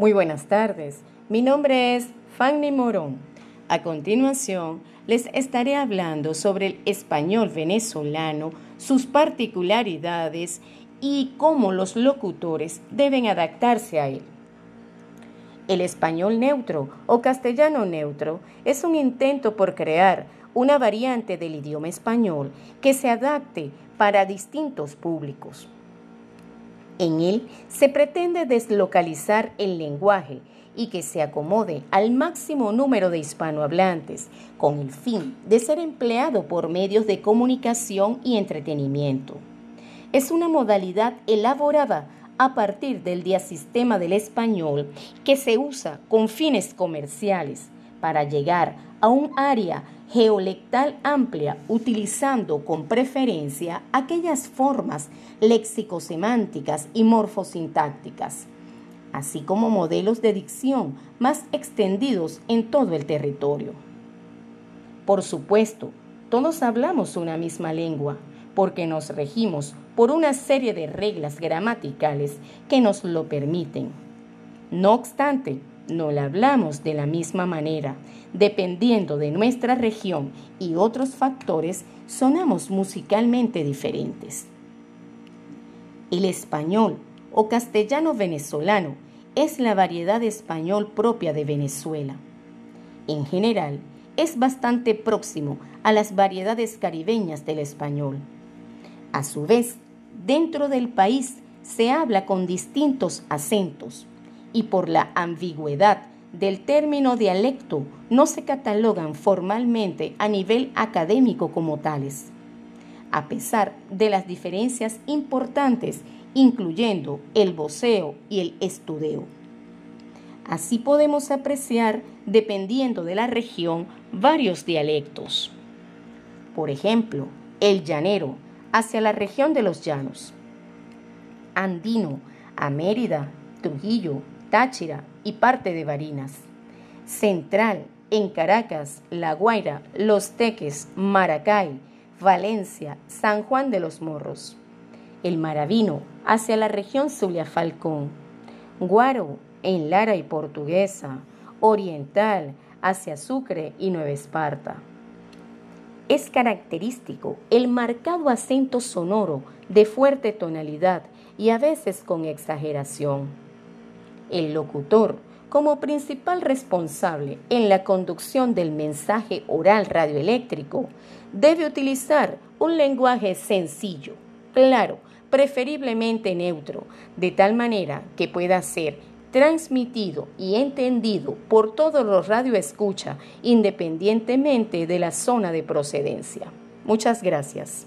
Muy buenas tardes, mi nombre es Fanny Morón. A continuación, les estaré hablando sobre el español venezolano, sus particularidades y cómo los locutores deben adaptarse a él. El español neutro o castellano neutro es un intento por crear una variante del idioma español que se adapte para distintos públicos. En él se pretende deslocalizar el lenguaje y que se acomode al máximo número de hispanohablantes, con el fin de ser empleado por medios de comunicación y entretenimiento. Es una modalidad elaborada a partir del diasistema del español que se usa con fines comerciales para llegar a un área geolectal amplia utilizando con preferencia aquellas formas léxico-semánticas y morfosintácticas, así como modelos de dicción más extendidos en todo el territorio. Por supuesto, todos hablamos una misma lengua, porque nos regimos por una serie de reglas gramaticales que nos lo permiten. No obstante, no la hablamos de la misma manera. Dependiendo de nuestra región y otros factores, sonamos musicalmente diferentes. El español o castellano venezolano es la variedad español propia de Venezuela. En general, es bastante próximo a las variedades caribeñas del español. A su vez, dentro del país se habla con distintos acentos, y por la ambigüedad del término dialecto no se catalogan formalmente a nivel académico como tales, a pesar de las diferencias importantes incluyendo el voceo y el estudeo. Así podemos apreciar, dependiendo de la región, varios dialectos. Por ejemplo, el llanero hacia la región de los llanos, andino a Mérida, Trujillo, Táchira y parte de Barinas. Central, en Caracas, La Guaira, Los Teques, Maracay, Valencia, San Juan de los Morros. El Maravino, hacia la región Zulia Falcón. Guaro, en Lara y Portuguesa. Oriental, hacia Sucre y Nueva Esparta. Es característico el marcado acento sonoro de fuerte tonalidad y a veces con exageración el locutor, como principal responsable en la conducción del mensaje oral radioeléctrico, debe utilizar un lenguaje sencillo, claro, preferiblemente neutro, de tal manera que pueda ser transmitido y entendido por todos los radioescucha independientemente de la zona de procedencia. Muchas gracias.